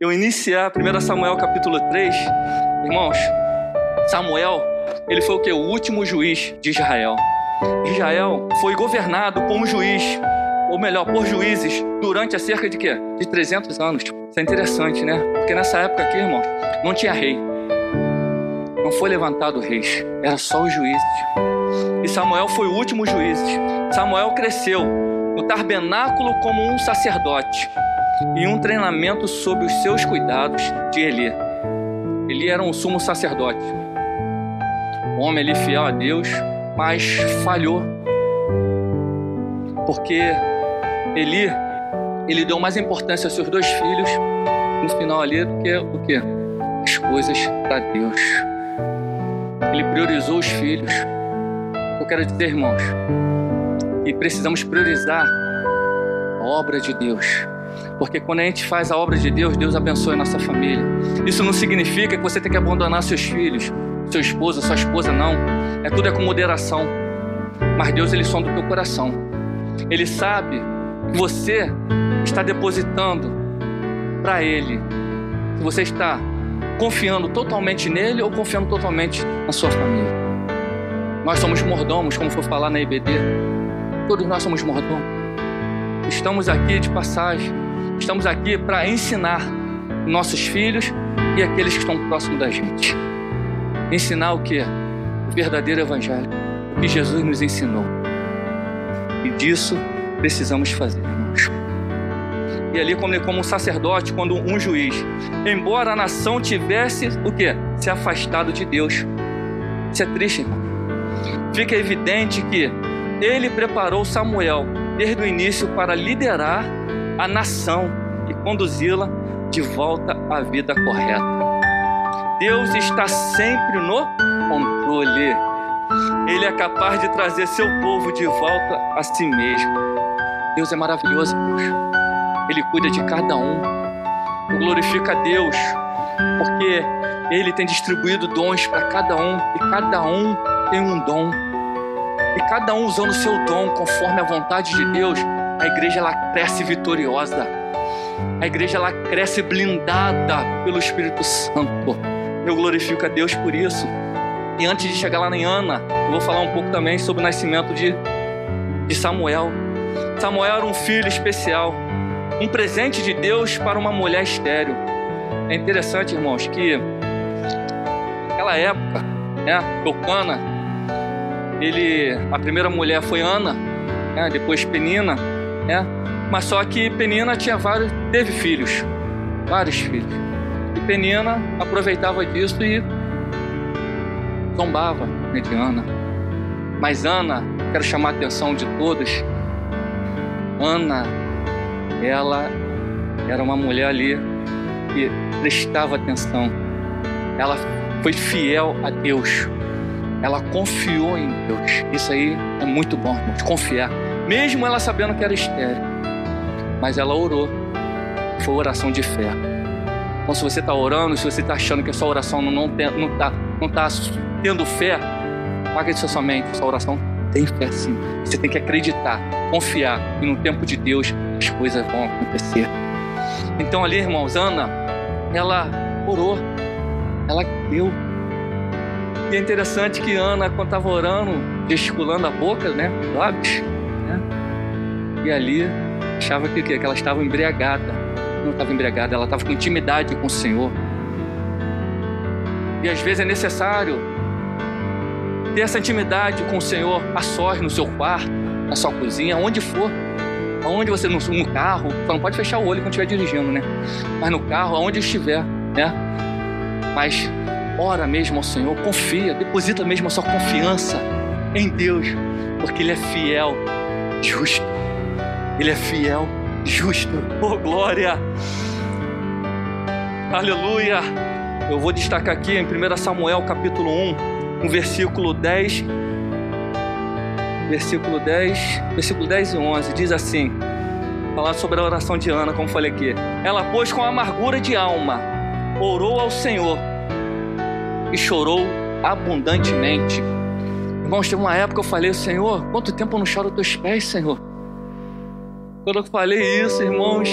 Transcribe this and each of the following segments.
eu iniciar 1 Samuel capítulo 3, irmãos, Samuel, ele foi o que? O último juiz de Israel. Israel foi governado por um juiz, ou melhor, por juízes, durante a cerca de quê? De 300 anos. Isso é interessante, né? Porque nessa época aqui, irmãos, não tinha rei. Não foi levantado reis, era só os juízes. E Samuel foi o último juiz. Samuel cresceu no tabernáculo como um sacerdote e um treinamento sob os seus cuidados de Eli. Eli era um sumo sacerdote. Um homem ali fiel a Deus, mas falhou. Porque Eli, ele deu mais importância aos seus dois filhos no final ali do que o quê? As coisas para Deus. Ele priorizou os filhos. Eu quero dizer, irmãos, que precisamos priorizar a obra de Deus. Porque quando a gente faz a obra de Deus, Deus abençoa a nossa família. Isso não significa que você tem que abandonar seus filhos, seu esposo, sua esposa, não. É tudo é com moderação. Mas Deus, Ele sonda o teu coração. Ele sabe que você está depositando para Ele. Se você está confiando totalmente nele ou confiando totalmente na sua família. Nós somos mordomos, como foi falar na IBD. Todos nós somos mordomos. Estamos aqui de passagem. Estamos aqui para ensinar nossos filhos e aqueles que estão próximos da gente. Ensinar o que? O verdadeiro Evangelho. O que Jesus nos ensinou. E disso precisamos fazer, irmãos. E ali, como, como um sacerdote, quando um juiz, embora a nação tivesse o que? Se afastado de Deus. Isso é triste, irmão. Fica evidente que ele preparou Samuel desde o início para liderar a nação e conduzi-la de volta à vida correta. Deus está sempre no controle. Ele é capaz de trazer seu povo de volta a si mesmo. Deus é maravilhoso, Deus. Ele cuida de cada um. Eu glorifico a Deus, porque Ele tem distribuído dons para cada um e cada um tem um dom. E cada um usando o seu dom conforme a vontade de Deus, a igreja ela cresce vitoriosa. A igreja ela cresce blindada pelo Espírito Santo. Eu glorifico a Deus por isso. E antes de chegar lá em Ana, eu vou falar um pouco também sobre o nascimento de, de Samuel. Samuel era um filho especial, um presente de Deus para uma mulher estéril. É interessante, irmãos, que naquela época, né, Eucana, ele, a primeira mulher foi Ana, né, depois Penina, né, mas só que Penina tinha vários, teve filhos, vários filhos. E Penina aproveitava disso e zombava de Ana. Mas Ana, quero chamar a atenção de todos, Ana, ela era uma mulher ali que prestava atenção. Ela foi fiel a Deus. Ela confiou em Deus. Isso aí é muito bom, irmãos, confiar. Mesmo ela sabendo que era estéreo. Mas ela orou. Foi oração de fé. Então, se você está orando, se você está achando que a sua oração não está não tá, não tá tendo fé, pague isso sua mente. Sua oração tem fé sim. Você tem que acreditar, confiar. E no tempo de Deus, as coisas vão acontecer. Então, ali, irmãos, Ana, ela orou. Ela deu e é interessante que Ana, quando estava orando, gesticulando a boca, né? Lábios, né? E ali achava que, que ela estava embriagada. Não estava embriagada, ela estava com intimidade com o Senhor. E às vezes é necessário ter essa intimidade com o Senhor a sós, no seu quarto, na sua cozinha, onde for. Aonde você, no, no carro, só não pode fechar o olho quando estiver dirigindo, né? Mas no carro, aonde estiver, né? Mas ora mesmo ao Senhor, confia, deposita mesmo a sua confiança em Deus, porque Ele é fiel, justo. Ele é fiel, justo. Oh, glória! Aleluia! Eu vou destacar aqui em 1 Samuel capítulo 1, no versículo 10. Versículo 10, versículo 10 e 11, diz assim: falando sobre a oração de Ana, como falei aqui. Ela, pois, com amargura de alma, orou ao Senhor e chorou abundantemente. Irmãos, teve uma época que eu falei, Senhor, quanto tempo eu não choro aos teus pés, Senhor? Quando eu falei isso, irmãos,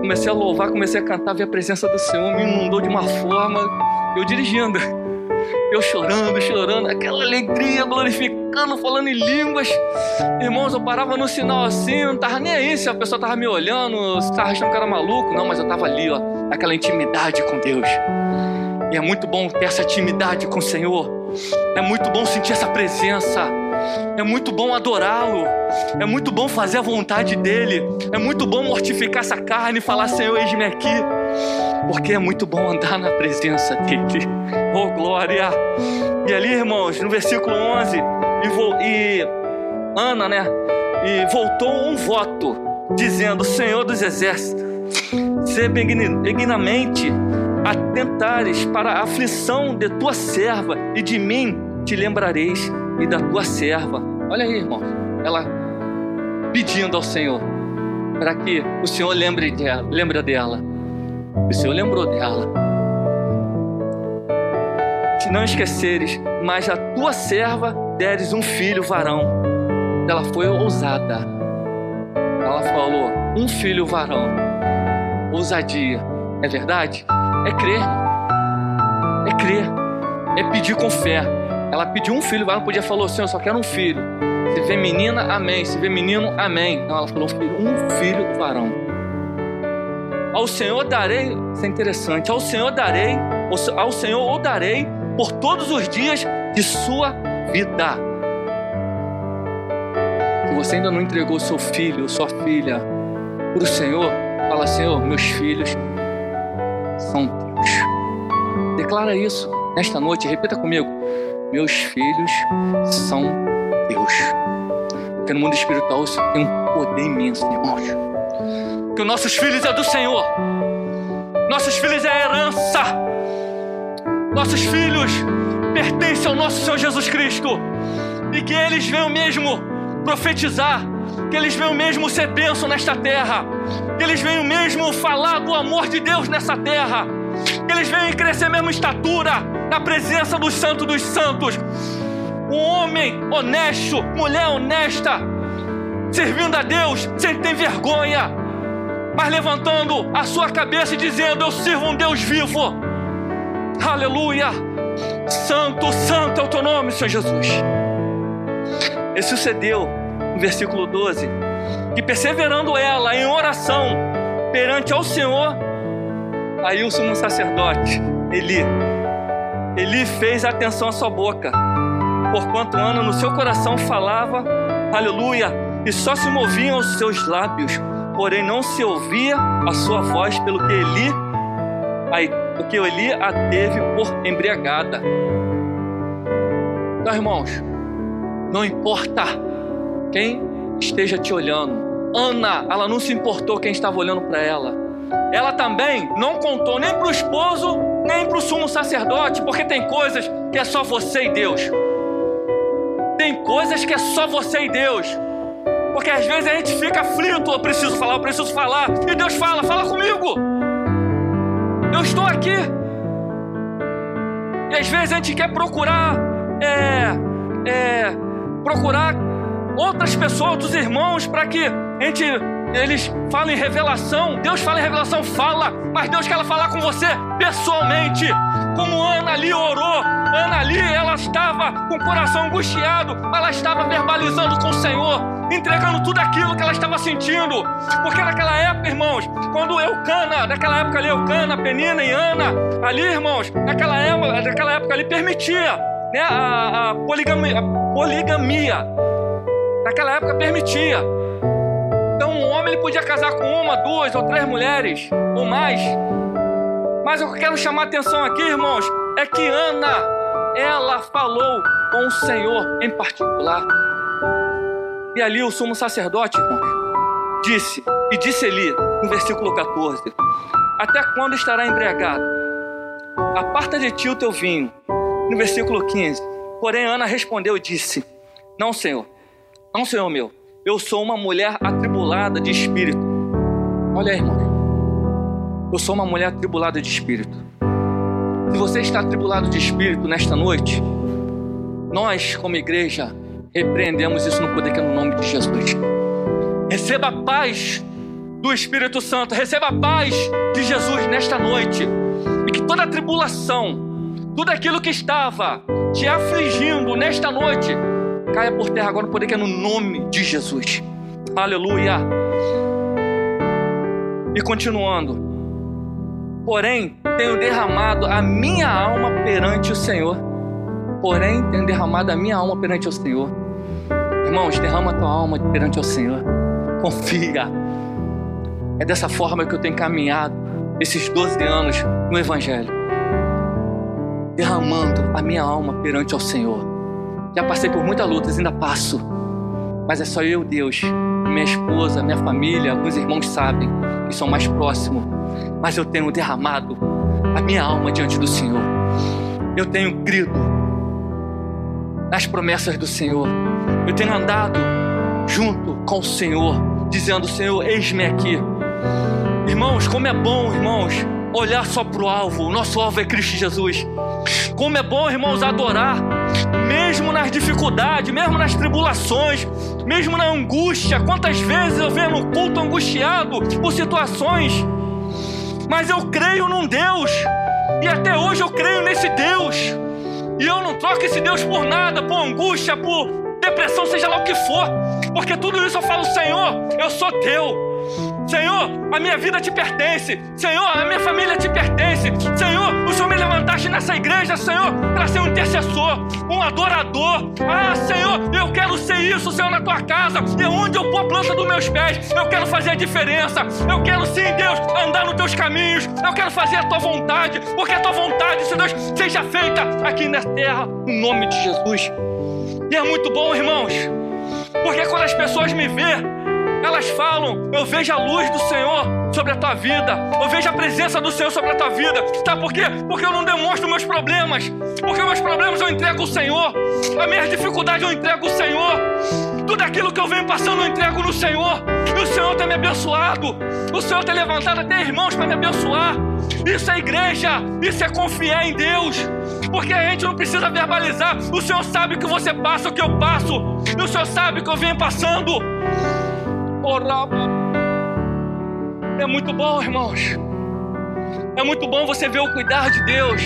comecei a louvar, comecei a cantar, ver a presença do Senhor me inundou de uma forma. Eu dirigindo, eu chorando, chorando, aquela alegria, glorificando, falando em línguas. Irmãos, eu parava no sinal assim, não tava nem aí se a pessoa tava me olhando, se tava achando que era maluco. Não, mas eu tava ali, ó, aquela intimidade com Deus. E é muito bom ter essa intimidade com o Senhor. É muito bom sentir essa presença. É muito bom adorá-lo. É muito bom fazer a vontade dele. É muito bom mortificar essa carne e falar: Senhor, eis-me aqui. Porque é muito bom andar na presença dele. Oh, glória! E ali, irmãos, no versículo 11, e, e Ana, né? E voltou um voto, dizendo: Senhor dos exércitos, se benignamente atentares para a aflição de tua serva, e de mim te lembrareis e da tua serva. Olha aí, irmão, ela pedindo ao Senhor para que o Senhor lembre dela, lembre dela. O Senhor lembrou dela. Se não esqueceres, mas a tua serva deres um filho varão. Ela foi ousada. Ela falou: um filho varão. Ousadia. É verdade? É crer. É crer. É pedir com fé. Ela pediu um filho, ela podia falar, Senhor, eu só quero um filho. Se vê menina, amém. Se vê menino, amém. Não, ela falou um filho, um filho varão. Ao Senhor darei, isso é interessante, ao Senhor darei, ao Senhor o darei por todos os dias de sua vida. Se você ainda não entregou seu filho, sua filha para o Senhor, fala, Senhor, meus filhos são teus. Declara isso nesta noite, repita comigo: Meus filhos são teus. Porque no mundo espiritual isso tem um poder imenso, irmãos. Que os nossos filhos é do Senhor, nossos filhos é a herança, nossos filhos pertencem ao nosso Senhor Jesus Cristo, e que eles venham mesmo profetizar que eles venham mesmo ser bênção nesta terra, que eles venham mesmo falar do amor de Deus nessa terra, que eles venham crescer mesmo estatura, na presença dos santos dos santos. Um homem honesto, mulher honesta, servindo a Deus sem ter vergonha, mas levantando a sua cabeça e dizendo: Eu sirvo um Deus vivo. Aleluia! Santo, santo é o teu nome, Senhor Jesus. E sucedeu versículo 12, que perseverando ela em oração perante ao Senhor, aí o sumo sacerdote, Eli, Eli fez atenção à sua boca, porquanto Ana no seu coração falava, aleluia, e só se moviam os seus lábios, porém não se ouvia a sua voz, pelo que Eli, aí, porque Eli a teve por embriagada. Então, irmãos, não importa quem esteja te olhando. Ana, ela não se importou quem estava olhando para ela. Ela também não contou nem para o esposo, nem para o sumo sacerdote, porque tem coisas que é só você e Deus. Tem coisas que é só você e Deus. Porque às vezes a gente fica aflito, eu preciso falar, eu preciso falar. E Deus fala, fala comigo. Eu estou aqui. E às vezes a gente quer procurar, é, é, procurar outras pessoas, outros irmãos, para que a gente, eles falem revelação. Deus fala em revelação, fala, mas Deus quer falar com você pessoalmente. Como Ana ali orou, Ana ali, ela estava com o coração angustiado, ela estava verbalizando com o Senhor, entregando tudo aquilo que ela estava sentindo. Porque naquela época, irmãos, quando Eucana, naquela época ali, Eucana, Penina e Ana, ali, irmãos, naquela época, naquela época ali permitia né, a, a poligamia, a poligamia Naquela época permitia. Então um homem ele podia casar com uma, duas ou três mulheres ou mais. Mas o que eu quero chamar a atenção aqui, irmãos, é que Ana, ela falou com o Senhor em particular. E ali o sumo sacerdote, irmãos, disse, e disse ali, no versículo 14: Até quando estará embriagado? Aparta de ti o teu vinho. No versículo 15: Porém, Ana respondeu e disse: Não, Senhor não, Senhor meu, eu sou uma mulher atribulada de espírito. Olha aí, irmão. Eu sou uma mulher atribulada de espírito. Se você está atribulado de espírito nesta noite, nós, como igreja, repreendemos isso no poder que é no nome de Jesus. Receba a paz do Espírito Santo, receba a paz de Jesus nesta noite. E que toda tribulação, tudo aquilo que estava te afligindo nesta noite, caia por terra agora no poder que é no nome de Jesus. Aleluia. E continuando. Porém, tenho derramado a minha alma perante o Senhor. Porém, tenho derramado a minha alma perante o Senhor. Irmãos, derrama a tua alma perante o Senhor. Confia. É dessa forma que eu tenho caminhado esses 12 anos no Evangelho. Derramando a minha alma perante o Senhor. Já passei por muitas lutas, ainda passo. Mas é só eu, Deus, minha esposa, minha família, alguns irmãos sabem que são mais próximos. Mas eu tenho derramado a minha alma diante do Senhor. Eu tenho crido nas promessas do Senhor. Eu tenho andado junto com o Senhor, dizendo: Senhor, eis-me aqui. Irmãos, como é bom, irmãos, olhar só para o alvo. O nosso alvo é Cristo Jesus. Como é bom, irmãos, adorar, mesmo nas dificuldades, mesmo nas tribulações, mesmo na angústia. Quantas vezes eu venho no culto angustiado por situações, mas eu creio num Deus, e até hoje eu creio nesse Deus, e eu não troco esse Deus por nada, por angústia, por depressão, seja lá o que for, porque tudo isso eu falo, Senhor, eu sou teu. Senhor, a minha vida te pertence. Senhor, a minha família te pertence. Senhor, o Senhor me levantaste nessa igreja, Senhor, para ser um intercessor, um adorador. Ah, Senhor, eu quero ser isso, Senhor, na tua casa. E onde eu pôr a planta dos meus pés, eu quero fazer a diferença. Eu quero sim, Deus, andar nos teus caminhos. Eu quero fazer a tua vontade, porque a tua vontade, Senhor Deus, seja feita aqui na terra, no nome de Jesus. E é muito bom, irmãos, porque quando as pessoas me veem, elas falam: Eu vejo a luz do Senhor sobre a tua vida, eu vejo a presença do Senhor sobre a tua vida. Sabe por quê? Porque eu não demonstro meus problemas, porque meus problemas eu entrego ao Senhor, a minha dificuldade eu entrego ao Senhor, tudo aquilo que eu venho passando eu entrego no Senhor, e o Senhor tem me abençoado, o Senhor tem levantado até irmãos para me abençoar. Isso é igreja, isso é confiar em Deus. Porque a gente não precisa verbalizar. O Senhor sabe que você passa o que eu passo. E o Senhor sabe que eu venho passando. É muito bom, irmãos. É muito bom você ver o cuidar de Deus.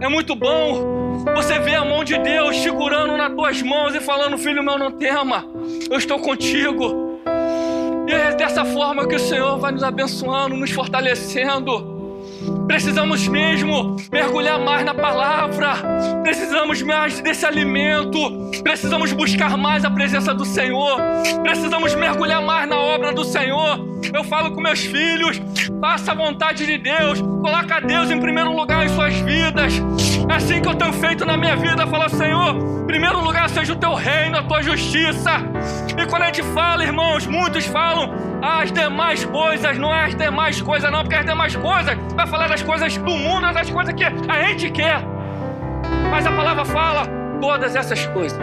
É muito bom você ver a mão de Deus segurando nas tuas mãos e falando: Filho meu, não tema, eu estou contigo. E é dessa forma que o Senhor vai nos abençoando, nos fortalecendo. Precisamos mesmo mergulhar mais na palavra. Precisamos mais desse alimento. Precisamos buscar mais a presença do Senhor. Precisamos mergulhar mais na obra do Senhor. Eu falo com meus filhos: faça a vontade de Deus. Coloca Deus em primeiro lugar em suas vidas. Assim que eu tenho feito na minha vida. Fala, Senhor, em primeiro lugar seja o teu reino, a tua justiça. E quando a gente fala, irmãos, muitos falam as demais coisas, não é as demais coisas, não, porque as demais coisas vai falar das coisas do mundo, das coisas que a gente quer. Mas a palavra fala todas essas coisas.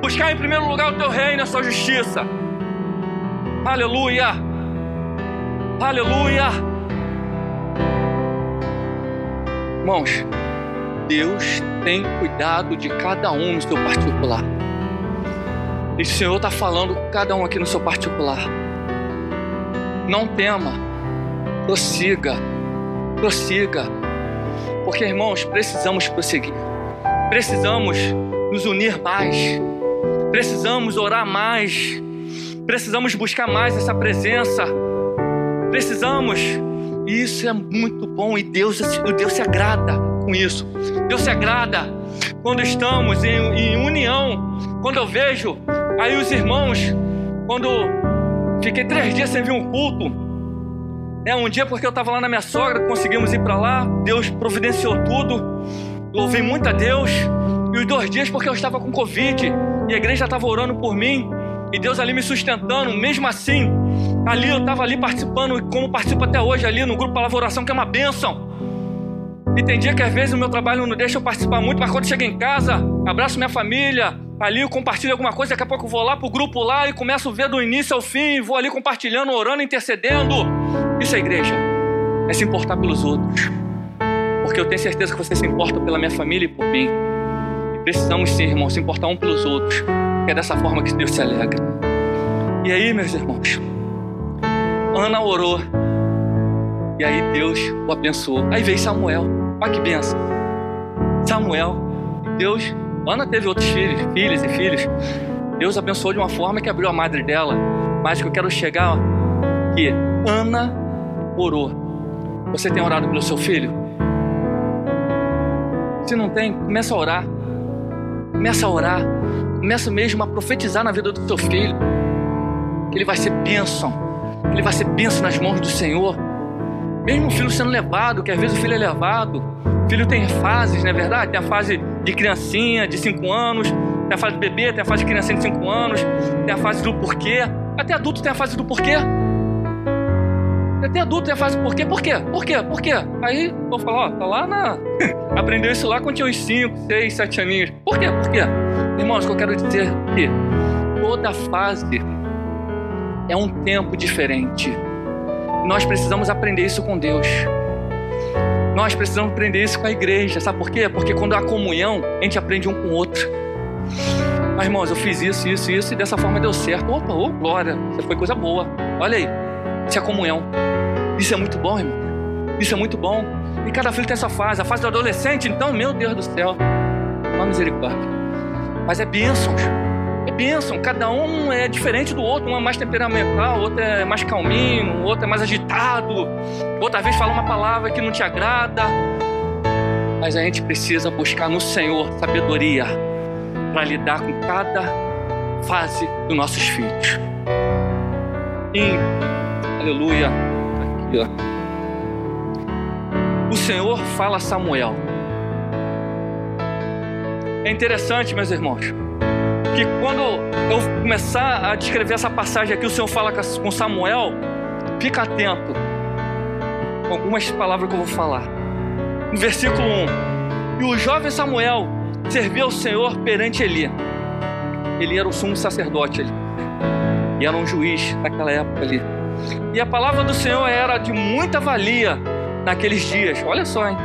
Buscar em primeiro lugar o teu reino, a sua justiça. Aleluia. Aleluia. Irmãos, Deus tem cuidado de cada um no seu particular. E o Senhor está falando com cada um aqui no seu particular. Não tema, prossiga, prossiga. Porque, irmãos, precisamos prosseguir. Precisamos nos unir mais. Precisamos orar mais. Precisamos buscar mais essa presença. Precisamos. E isso é muito bom e Deus, Deus se agrada com isso. Deus se agrada quando estamos em, em união. Quando eu vejo aí os irmãos, quando fiquei três dias sem vir um culto, é um dia porque eu estava lá na minha sogra, conseguimos ir para lá, Deus providenciou tudo, louvei muito a Deus. E os dois dias porque eu estava com Covid e a igreja estava orando por mim e Deus ali me sustentando, mesmo assim, ali eu estava ali participando, como participo até hoje ali no grupo Palavra Oração, que é uma bênção. E tem dia que às vezes o meu trabalho não deixa eu participar muito, mas quando chego em casa, abraço minha família, ali eu compartilho alguma coisa, daqui a pouco eu vou lá pro grupo lá e começo a ver do início ao fim, vou ali compartilhando, orando, intercedendo. Isso é igreja. É se importar pelos outros. Porque eu tenho certeza que você se importa pela minha família e por mim. E precisamos sim, irmão, se importar um pelos outros. É dessa forma que Deus se alegra. E aí, meus irmãos, Ana orou. E aí Deus o abençoou. Aí veio Samuel. Olha que benção. Samuel. Deus, Ana teve outros filhos, filhas e filhos. Deus abençoou de uma forma que abriu a madre dela. Mas que eu quero chegar, ó, que Ana orou. Você tem orado pelo seu filho? Se não tem, começa a orar. Começa a orar. Começa mesmo a profetizar na vida do seu filho. Que ele vai ser bênção. Que ele vai ser bênção nas mãos do Senhor. Mesmo o filho sendo levado, que às vezes o filho é levado. O filho tem fases, não é verdade? Tem a fase de criancinha, de 5 anos. Tem a fase de bebê, tem a fase de criancinha de 5 anos. Tem a fase do porquê. Até adulto tem a fase do porquê. Até adulto tem a fase do porquê. Por quê? Por quê? Por quê? Aí vou falar, ó, tá lá na. Aprendeu isso lá quando tinha uns 5, 6, 7 aninhos. Por quê? Por quê? Irmãos, o que eu quero dizer é que toda fase é um tempo diferente. Nós precisamos aprender isso com Deus. Nós precisamos aprender isso com a igreja. Sabe por quê? Porque quando há comunhão, a gente aprende um com o outro. Mas, irmãos, eu fiz isso, isso, isso e dessa forma deu certo. Opa, oh, glória, isso foi coisa boa. Olha aí, isso é comunhão. Isso é muito bom, irmão. Isso é muito bom. E cada filho tem essa fase. A fase do adolescente, então, meu Deus do céu. Uma misericórdia. Mas é bênçãos. É bênção. Cada um é diferente do outro. Um é mais temperamental, outro é mais calminho, outro é mais agitado. Outra vez fala uma palavra que não te agrada. Mas a gente precisa buscar no Senhor sabedoria para lidar com cada fase dos nossos filhos. E, aleluia, aqui ó. O Senhor fala a Samuel. É interessante, meus irmãos, que quando eu começar a descrever essa passagem aqui, o Senhor fala com Samuel, fica atento com algumas palavras que eu vou falar. No versículo 1: E o jovem Samuel servia ao Senhor perante Eli. Ele era o sumo sacerdote ali, e era um juiz naquela época ali. E a palavra do Senhor era de muita valia naqueles dias. Olha só, hein?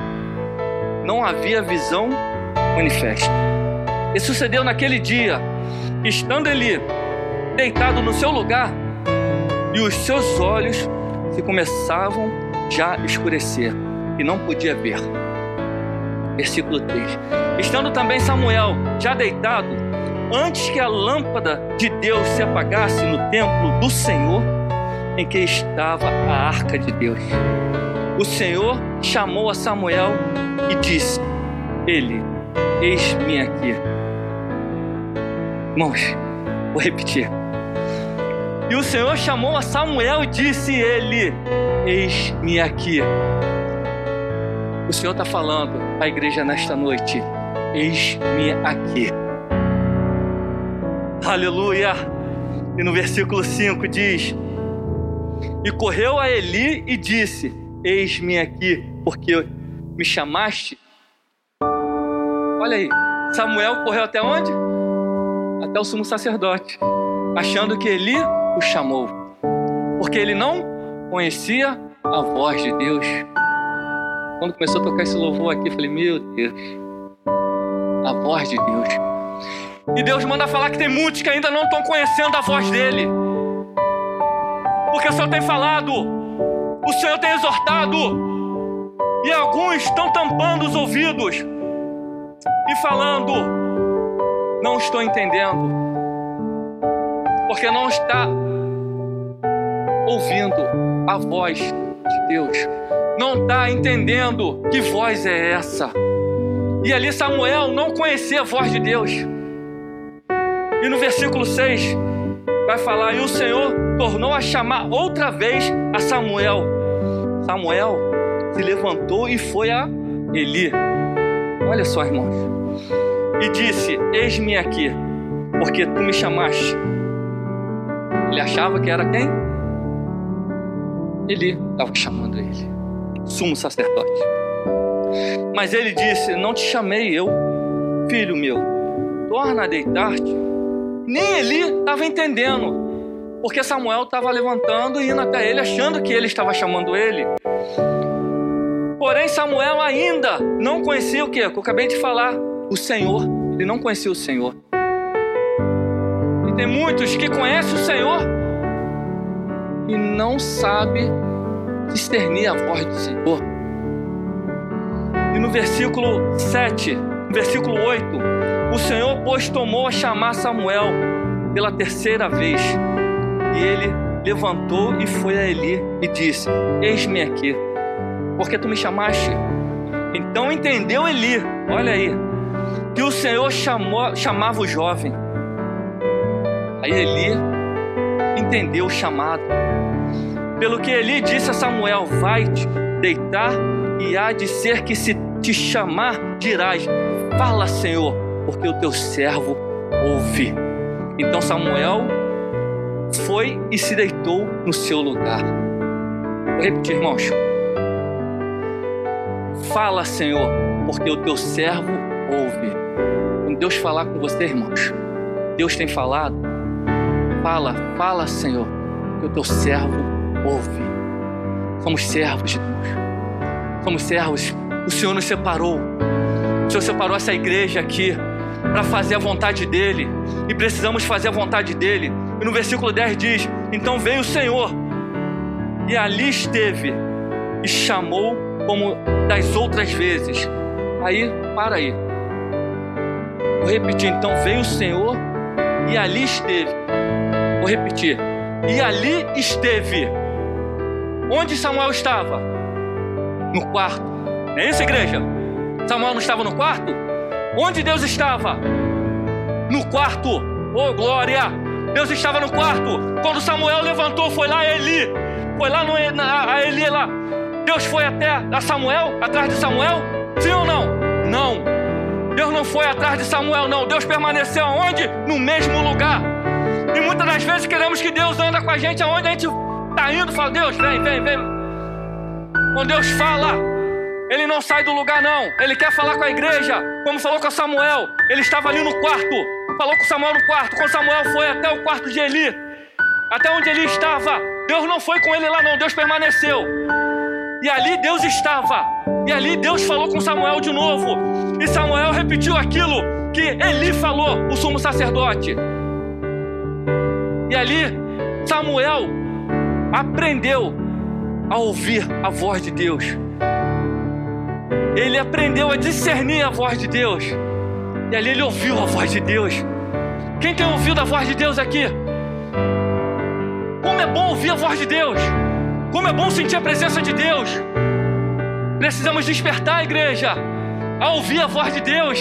Não havia visão manifesta. E sucedeu naquele dia, estando ele deitado no seu lugar, e os seus olhos se começavam já a escurecer, e não podia ver. Versículo 3. Estando também Samuel já deitado, antes que a lâmpada de Deus se apagasse no templo do Senhor, em que estava a arca de Deus. O Senhor chamou a Samuel e disse: Ele, eis-me aqui. Irmãos, vou repetir. E o Senhor chamou a Samuel e disse: Ele, eis-me aqui. O Senhor está falando à igreja nesta noite: Eis-me aqui. Aleluia. E no versículo 5 diz: E correu a Eli e disse: Eis-me aqui, porque me chamaste. Olha aí, Samuel correu até onde? Até o sumo sacerdote, achando que Eli o chamou, porque ele não conhecia a voz de Deus. Quando começou a tocar esse louvor aqui, eu falei: Meu Deus, a voz de Deus. E Deus manda falar que tem muitos que ainda não estão conhecendo a voz dele. Porque o Senhor tem falado, o Senhor tem exortado, e alguns estão tampando os ouvidos e falando: Não estou entendendo, porque não está ouvindo a voz de Deus não está entendendo que voz é essa. E ali Samuel não conhecia a voz de Deus. E no versículo 6 vai falar: E o Senhor tornou a chamar outra vez a Samuel. Samuel se levantou e foi a Eli. Olha só, irmãos. E disse: Eis-me aqui, porque tu me chamaste. Ele achava que era quem? Eli estava chamando ele sumo sacerdote. Mas ele disse: Não te chamei eu, filho meu, torna a deitar-te. Nem Eli estava entendendo, porque Samuel estava levantando e indo até ele, achando que ele estava chamando ele. Porém, Samuel ainda não conhecia o? Que eu acabei de falar, o Senhor. Ele não conhecia o Senhor. E tem muitos que conhecem o Senhor, e não sabe discernir a voz do Senhor. E no versículo 7, no versículo 8, o Senhor, pois, tomou a chamar Samuel pela terceira vez. E ele levantou e foi a Eli e disse: Eis-me aqui, porque tu me chamaste. Então entendeu Eli, olha aí, que o Senhor chamou, chamava o jovem. Aí Eli entendeu o chamado. Pelo que Eli disse a Samuel: Vai-te deitar, e há de ser que se te chamar, dirás: Fala, Senhor, porque o teu servo ouve. Então Samuel foi e se deitou no seu lugar. Vou repetir, irmãos. Fala, Senhor, porque o teu servo ouve. Deus falar com você, irmãos, Deus tem falado. Fala, fala, Senhor, que o teu servo ouve. Somos servos de Deus. Somos servos. O Senhor nos separou. O Senhor separou essa igreja aqui para fazer a vontade dEle. E precisamos fazer a vontade dEle. E no versículo 10 diz: Então veio o Senhor e ali esteve e chamou como das outras vezes. Aí, para aí. Vou repetir, então veio o Senhor e ali esteve. Vou repetir. E ali esteve. Onde Samuel estava? No quarto. É isso, igreja? Samuel não estava no quarto? Onde Deus estava? No quarto. Oh, glória! Deus estava no quarto. Quando Samuel levantou, foi lá Eli. Foi lá no, na, a Eli lá. Deus foi até a Samuel, atrás de Samuel? Sim ou não? Não. Deus não foi atrás de Samuel, não. Deus permaneceu aonde? No mesmo lugar. E muitas das vezes queremos que Deus anda com a gente aonde a gente está indo. Fala, Deus, vem, vem, vem. Quando Deus fala, Ele não sai do lugar, não. Ele quer falar com a igreja, como falou com Samuel. Ele estava ali no quarto. Falou com Samuel no quarto. Quando Samuel foi até o quarto de Eli, até onde ele estava, Deus não foi com ele lá, não. Deus permaneceu. E ali Deus estava. E ali Deus falou com Samuel de novo. E Samuel repetiu aquilo que Eli falou, o sumo sacerdote. E ali Samuel aprendeu a ouvir a voz de Deus. Ele aprendeu a discernir a voz de Deus. E ali ele ouviu a voz de Deus. Quem tem ouvido a voz de Deus aqui? Como é bom ouvir a voz de Deus. Como é bom sentir a presença de Deus. Precisamos despertar a igreja a ouvir a voz de Deus,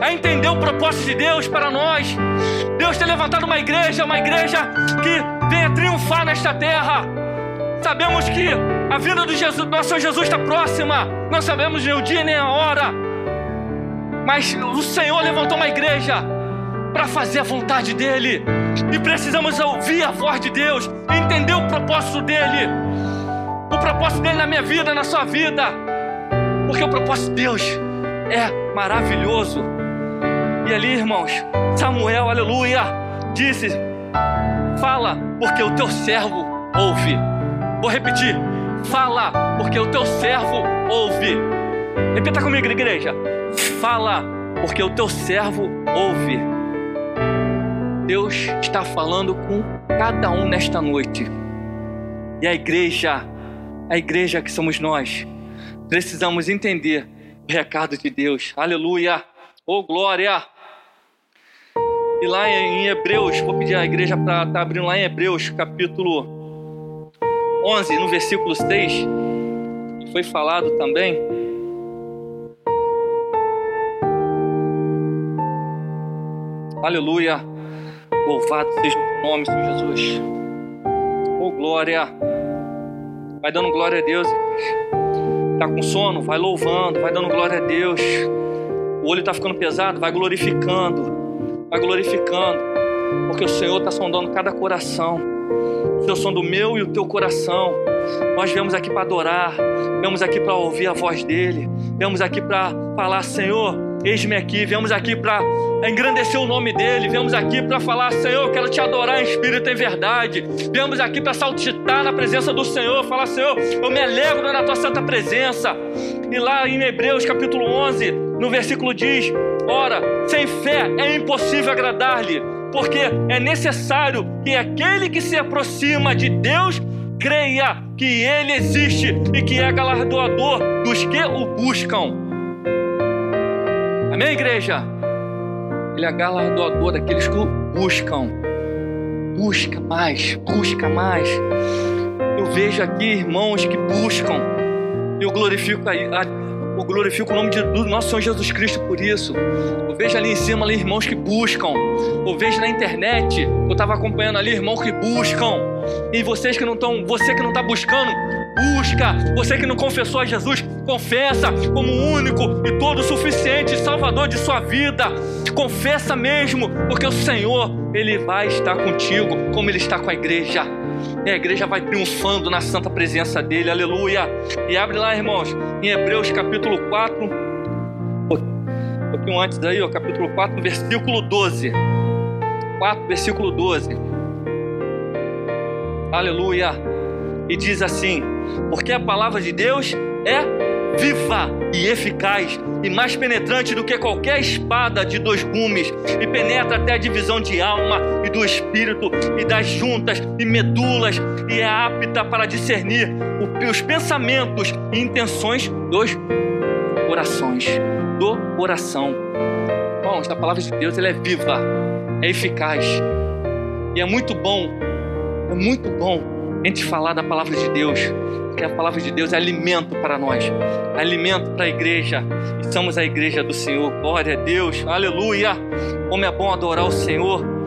a entender o propósito de Deus para nós. Deus tem levantado uma igreja, uma igreja que venha triunfar nesta terra. Sabemos que a vinda do Jesus, nosso Jesus está próxima. Não sabemos nem o dia nem a hora. Mas o Senhor levantou uma igreja para fazer a vontade dEle. E precisamos ouvir a voz de Deus, entender o propósito dEle. O propósito dEle na minha vida, na sua vida. Porque o propósito de Deus é maravilhoso. E ali, irmãos, Samuel, aleluia, disse: Fala, porque o teu servo ouve. Vou repetir: Fala, porque o teu servo ouve. Repita comigo, igreja: Fala, porque o teu servo ouve. Deus está falando com cada um nesta noite. E a igreja, a igreja que somos nós, precisamos entender o recado de Deus. Aleluia! Oh glória! E lá em Hebreus, vou pedir à igreja para estar tá abrindo lá em Hebreus, capítulo 11, no versículo 6, que foi falado também. Aleluia! Louvado seja o nome, Senhor Jesus. Oh, glória. Vai dando glória a Deus. Tá com sono? Vai louvando, vai dando glória a Deus. O olho tá ficando pesado? Vai glorificando. Vai glorificando. Porque o Senhor está sondando cada coração. O Senhor sonda o meu e o teu coração. Nós viemos aqui para adorar, viemos aqui para ouvir a voz dEle, viemos aqui para falar, Senhor, eis-me aqui, viemos aqui para engrandecer o nome dEle, viemos aqui para falar, Senhor, eu quero te adorar em espírito e em verdade, viemos aqui para saltitar na presença do Senhor, falar, Senhor, eu me alegro na tua santa presença. E lá em Hebreus capítulo 11, no versículo diz: Ora, sem fé é impossível agradar-lhe, porque é necessário que aquele que se aproxima de Deus creia que Ele existe e que é galardoador dos que o buscam. Amém, igreja? Ele é galardoador daqueles que buscam. Busca mais, busca mais. Eu vejo aqui irmãos que buscam. Eu glorifico a, a eu glorifico o nome de, do nosso Senhor Jesus Cristo por isso. Eu vejo ali em cima ali irmãos que buscam. Eu vejo na internet, eu estava acompanhando ali irmãos que buscam. E vocês que não estão, você que não está buscando, busca. Você que não confessou a Jesus, confessa como único e todo suficiente Salvador de sua vida. Confessa mesmo, porque o Senhor, Ele vai estar contigo, como Ele está com a igreja. E a igreja vai triunfando na santa presença dele, aleluia. E abre lá, irmãos, em Hebreus capítulo 4, um pouquinho antes daí, ó, capítulo 4, versículo 12. 4, versículo 12. Aleluia. E diz assim: Porque a palavra de Deus é viva e eficaz e mais penetrante do que qualquer espada de dois gumes e penetra até a divisão de alma e do espírito e das juntas e medulas e é apta para discernir os pensamentos e intenções dos corações, do coração. Bom, a palavra de Deus ela é viva, é eficaz e é muito bom, é muito bom a gente falar da palavra de Deus, porque a palavra de Deus é alimento para nós, alimento para a igreja, e somos a igreja do Senhor. Glória a Deus, aleluia! Como é bom adorar o Senhor